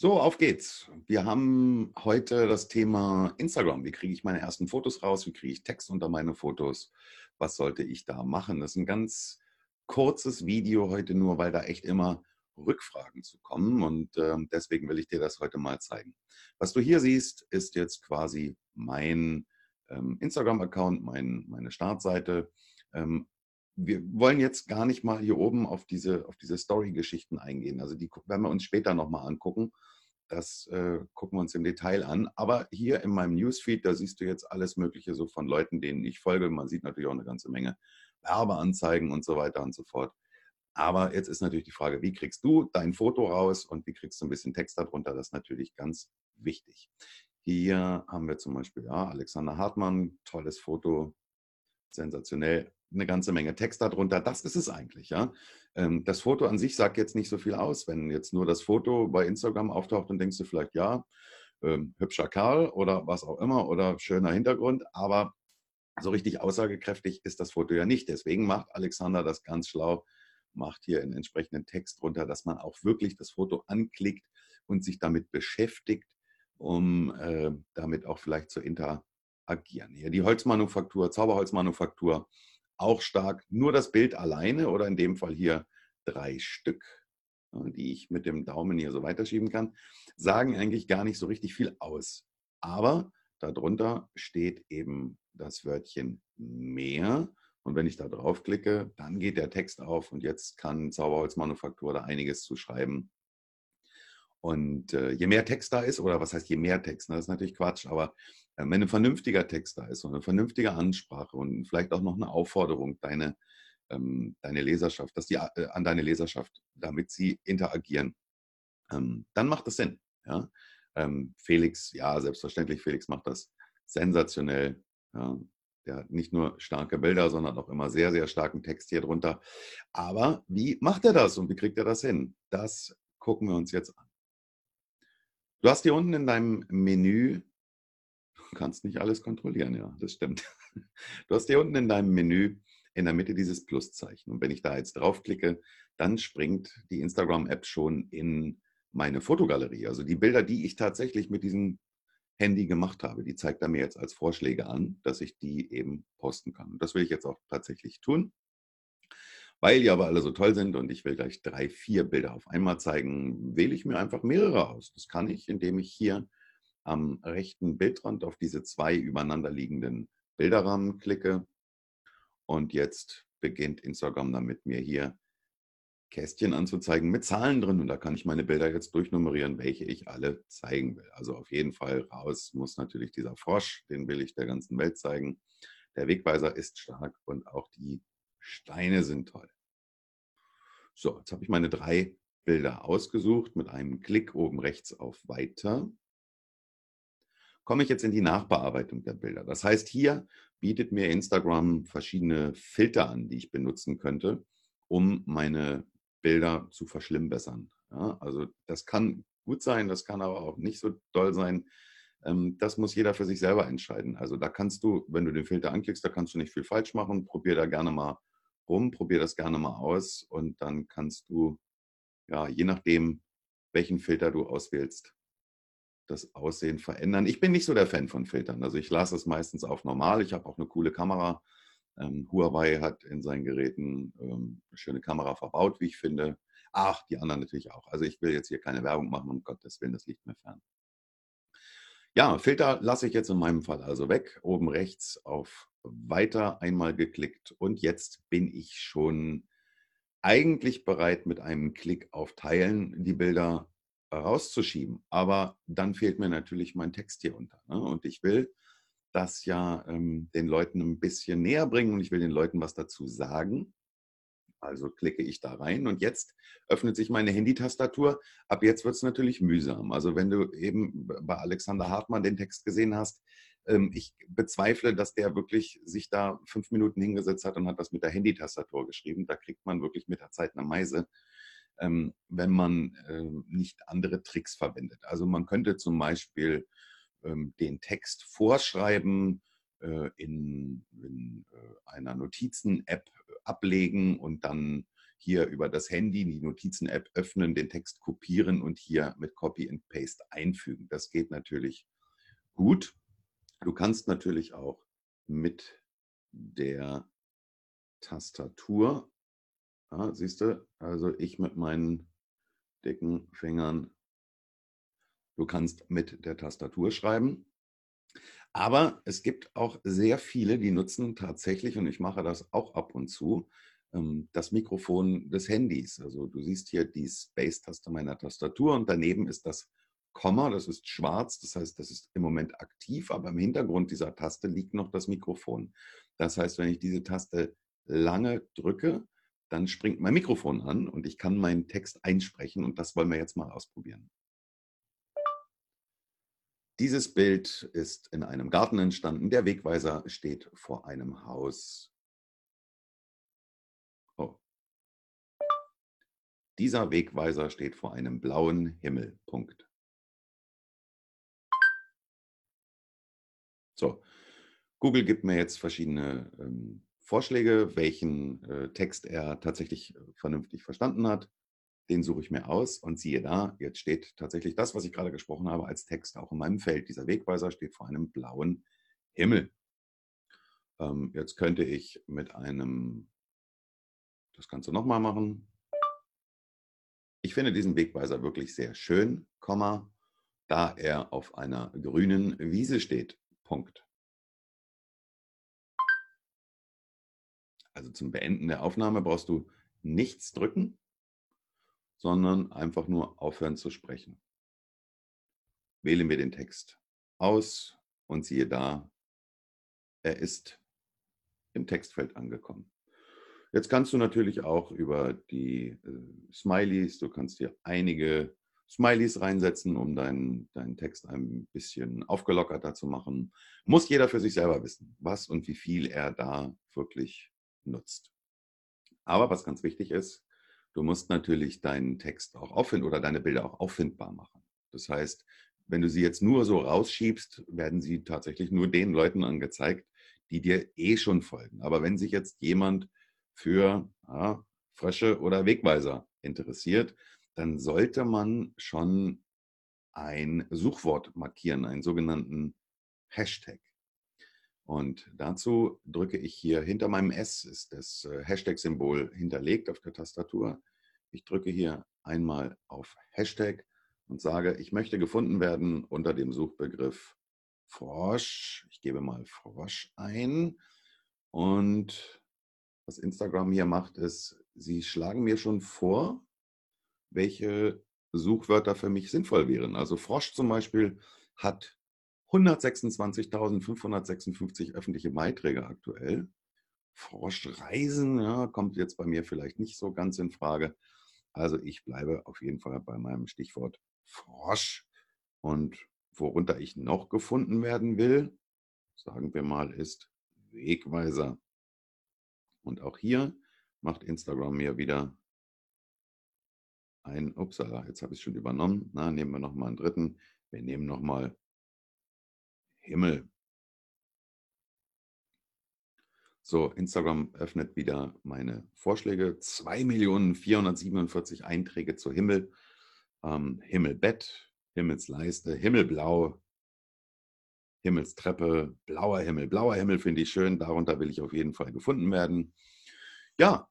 So, auf geht's. Wir haben heute das Thema Instagram. Wie kriege ich meine ersten Fotos raus? Wie kriege ich Text unter meine Fotos? Was sollte ich da machen? Das ist ein ganz kurzes Video heute nur, weil da echt immer Rückfragen zu kommen und äh, deswegen will ich dir das heute mal zeigen. Was du hier siehst, ist jetzt quasi mein ähm, Instagram-Account, mein, meine Startseite. Ähm, wir wollen jetzt gar nicht mal hier oben auf diese, auf diese Story-Geschichten eingehen. Also die werden wir uns später nochmal angucken. Das äh, gucken wir uns im Detail an. Aber hier in meinem Newsfeed, da siehst du jetzt alles Mögliche so von Leuten, denen ich folge. Man sieht natürlich auch eine ganze Menge Werbeanzeigen und so weiter und so fort. Aber jetzt ist natürlich die Frage, wie kriegst du dein Foto raus und wie kriegst du ein bisschen Text darunter? Das ist natürlich ganz wichtig. Hier haben wir zum Beispiel ja, Alexander Hartmann, tolles Foto, sensationell eine ganze Menge Text darunter. Das ist es eigentlich, ja. Ähm, das Foto an sich sagt jetzt nicht so viel aus. Wenn jetzt nur das Foto bei Instagram auftaucht, dann denkst du vielleicht, ja, ähm, hübscher Kerl oder was auch immer oder schöner Hintergrund, aber so richtig aussagekräftig ist das Foto ja nicht. Deswegen macht Alexander das ganz schlau, macht hier einen entsprechenden Text drunter, dass man auch wirklich das Foto anklickt und sich damit beschäftigt, um äh, damit auch vielleicht zu interagieren. Hier die Holzmanufaktur, Zauberholzmanufaktur, auch stark. Nur das Bild alleine oder in dem Fall hier drei Stück, die ich mit dem Daumen hier so weiterschieben kann, sagen eigentlich gar nicht so richtig viel aus. Aber darunter steht eben das Wörtchen mehr. Und wenn ich da draufklicke, dann geht der Text auf und jetzt kann Zauberholzmanufaktur da einiges zu schreiben. Und äh, je mehr Text da ist, oder was heißt je mehr Text, ne, das ist natürlich Quatsch, aber wenn ein vernünftiger Text da ist und eine vernünftige Ansprache und vielleicht auch noch eine Aufforderung, deine, ähm, deine Leserschaft, dass die äh, an deine Leserschaft, damit sie interagieren, ähm, dann macht das Sinn. Ja? Ähm, Felix, ja, selbstverständlich, Felix macht das sensationell. Ja? Der hat nicht nur starke Bilder, sondern auch immer sehr, sehr starken Text hier drunter. Aber wie macht er das und wie kriegt er das hin? Das gucken wir uns jetzt an. Du hast hier unten in deinem Menü, kannst nicht alles kontrollieren, ja, das stimmt. Du hast hier unten in deinem Menü in der Mitte dieses Pluszeichen. Und wenn ich da jetzt draufklicke, dann springt die Instagram-App schon in meine Fotogalerie. Also die Bilder, die ich tatsächlich mit diesem Handy gemacht habe, die zeigt er mir jetzt als Vorschläge an, dass ich die eben posten kann. Und das will ich jetzt auch tatsächlich tun. Weil die aber alle so toll sind und ich will gleich drei, vier Bilder auf einmal zeigen, wähle ich mir einfach mehrere aus. Das kann ich, indem ich hier am rechten Bildrand auf diese zwei übereinander liegenden Bilderrahmen klicke. Und jetzt beginnt Instagram damit mir hier Kästchen anzuzeigen mit Zahlen drin. Und da kann ich meine Bilder jetzt durchnummerieren, welche ich alle zeigen will. Also auf jeden Fall raus muss natürlich dieser Frosch, den will ich der ganzen Welt zeigen. Der Wegweiser ist stark und auch die Steine sind toll. So, jetzt habe ich meine drei Bilder ausgesucht mit einem Klick oben rechts auf Weiter. Komme ich jetzt in die Nachbearbeitung der Bilder. Das heißt, hier bietet mir Instagram verschiedene Filter an, die ich benutzen könnte, um meine Bilder zu verschlimmbessern. Ja, also das kann gut sein, das kann aber auch nicht so doll sein. Ähm, das muss jeder für sich selber entscheiden. Also da kannst du, wenn du den Filter anklickst, da kannst du nicht viel falsch machen. Probier da gerne mal rum, probier das gerne mal aus und dann kannst du, ja, je nachdem, welchen Filter du auswählst, das Aussehen verändern. Ich bin nicht so der Fan von Filtern. Also ich lasse es meistens auf normal. Ich habe auch eine coole Kamera. Ähm, Huawei hat in seinen Geräten ähm, eine schöne Kamera verbaut, wie ich finde. Ach, die anderen natürlich auch. Also ich will jetzt hier keine Werbung machen, um Gottes Willen, das liegt mir fern. Ja, Filter lasse ich jetzt in meinem Fall also weg. Oben rechts auf Weiter einmal geklickt und jetzt bin ich schon eigentlich bereit, mit einem Klick auf Teilen die Bilder rauszuschieben. Aber dann fehlt mir natürlich mein Text hier unter. Ne? Und ich will das ja ähm, den Leuten ein bisschen näher bringen und ich will den Leuten was dazu sagen. Also klicke ich da rein und jetzt öffnet sich meine Handy-Tastatur. Ab jetzt wird es natürlich mühsam. Also wenn du eben bei Alexander Hartmann den Text gesehen hast, ähm, ich bezweifle, dass der wirklich sich da fünf Minuten hingesetzt hat und hat das mit der Handy-Tastatur geschrieben. Da kriegt man wirklich mit der Zeit eine Meise, ähm, wenn man ähm, nicht andere Tricks verwendet. Also man könnte zum Beispiel den Text vorschreiben, äh, in, in äh, einer Notizen-App ablegen und dann hier über das Handy die Notizen-App öffnen, den Text kopieren und hier mit Copy and Paste einfügen. Das geht natürlich gut. Du kannst natürlich auch mit der Tastatur, ja, siehst du, also ich mit meinen dicken Fingern, du kannst mit der Tastatur schreiben. Aber es gibt auch sehr viele, die nutzen tatsächlich, und ich mache das auch ab und zu, ähm, das Mikrofon des Handys. Also du siehst hier die Space-Taste meiner Tastatur und daneben ist das Komma, das ist schwarz, das heißt, das ist im Moment aktiv, aber im Hintergrund dieser Taste liegt noch das Mikrofon. Das heißt, wenn ich diese Taste lange drücke, dann springt mein Mikrofon an und ich kann meinen Text einsprechen und das wollen wir jetzt mal ausprobieren. Dieses Bild ist in einem Garten entstanden. Der Wegweiser steht vor einem Haus. Oh. Dieser Wegweiser steht vor einem blauen Himmel. Punkt. So, Google gibt mir jetzt verschiedene ähm, Vorschläge, welchen äh, Text er tatsächlich äh, vernünftig verstanden hat. Den suche ich mir aus und siehe da, jetzt steht tatsächlich das, was ich gerade gesprochen habe, als Text auch in meinem Feld. Dieser Wegweiser steht vor einem blauen Himmel. Ähm, jetzt könnte ich mit einem das Ganze nochmal machen. Ich finde diesen Wegweiser wirklich sehr schön, Komma, da er auf einer grünen Wiese steht. Punkt. Also zum Beenden der Aufnahme brauchst du nichts drücken, sondern einfach nur aufhören zu sprechen. Wählen wir den Text aus und siehe da, er ist im Textfeld angekommen. Jetzt kannst du natürlich auch über die äh, Smileys, du kannst hier einige Smileys reinsetzen, um deinen, deinen Text ein bisschen aufgelockerter zu machen. Muss jeder für sich selber wissen, was und wie viel er da wirklich nutzt. Aber was ganz wichtig ist, du musst natürlich deinen Text auch auffinden oder deine Bilder auch auffindbar machen. Das heißt, wenn du sie jetzt nur so rausschiebst, werden sie tatsächlich nur den Leuten angezeigt, die dir eh schon folgen. Aber wenn sich jetzt jemand für ja, Frösche oder Wegweiser interessiert, dann sollte man schon ein Suchwort markieren, einen sogenannten Hashtag. Und dazu drücke ich hier hinter meinem S, ist das äh, Hashtag-Symbol hinterlegt auf der Tastatur. Ich drücke hier einmal auf Hashtag und sage, ich möchte gefunden werden unter dem Suchbegriff Frosch. Ich gebe mal Frosch ein. Und was Instagram hier macht, ist, sie schlagen mir schon vor, welche Suchwörter für mich sinnvoll wären. Also Frosch zum Beispiel hat 126.556 öffentliche Beiträge aktuell. Froschreisen ja, kommt jetzt bei mir vielleicht nicht so ganz in Frage. Also ich bleibe auf jeden Fall bei meinem Stichwort Frosch. Und worunter ich noch gefunden werden will, sagen wir mal, ist Wegweiser. Und auch hier macht Instagram mir wieder ein, upsala, jetzt habe ich es schon übernommen. Na, nehmen wir nochmal einen dritten. Wir nehmen nochmal Himmel. So, Instagram öffnet wieder meine Vorschläge. 2.447 Einträge zu Himmel. Ähm, Himmelbett, Himmelsleiste, Himmelblau, Himmelstreppe, blauer Himmel. Blauer Himmel finde ich schön. Darunter will ich auf jeden Fall gefunden werden. Ja,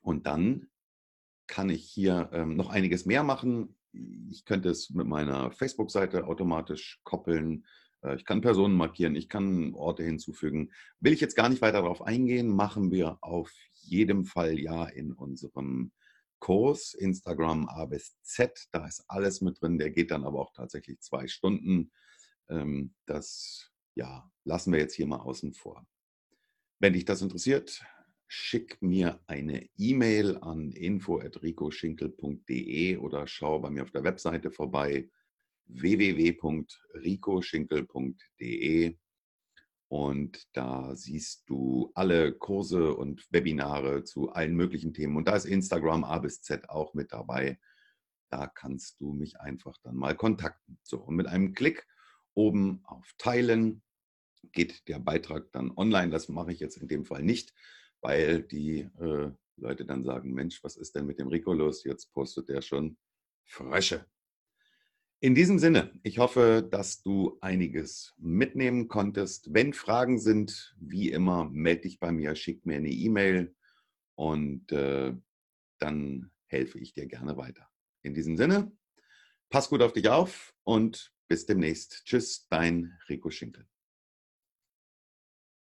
und dann kann ich hier ähm, noch einiges mehr machen. Ich könnte es mit meiner Facebook-Seite automatisch koppeln. Äh, ich kann Personen markieren, ich kann Orte hinzufügen. Will ich jetzt gar nicht weiter darauf eingehen, machen wir auf jeden Fall ja in unserem Kurs Instagram A bis Z. Da ist alles mit drin. Der geht dann aber auch tatsächlich zwei Stunden. Ähm, das ja, lassen wir jetzt hier mal außen vor. Wenn dich das interessiert, schick mir eine E-Mail an info.ricoschinkel.de oder schau bei mir auf der Webseite vorbei www.ricoschinkel.de und da siehst du alle Kurse und Webinare zu allen möglichen Themen. Und da ist Instagram A bis Z auch mit dabei. Da kannst du mich einfach dann mal kontakten. So, und mit einem Klick oben auf Teilen geht der Beitrag dann online. Das mache ich jetzt in dem Fall nicht, weil die äh, Leute dann sagen, Mensch, was ist denn mit dem Rico los? Jetzt postet der schon Frösche. In diesem Sinne, ich hoffe, dass du einiges mitnehmen konntest. Wenn Fragen sind, wie immer, melde dich bei mir, schick mir eine E-Mail und äh, dann helfe ich dir gerne weiter. In diesem Sinne, pass gut auf dich auf und bis demnächst. Tschüss, dein Rico Schinkel.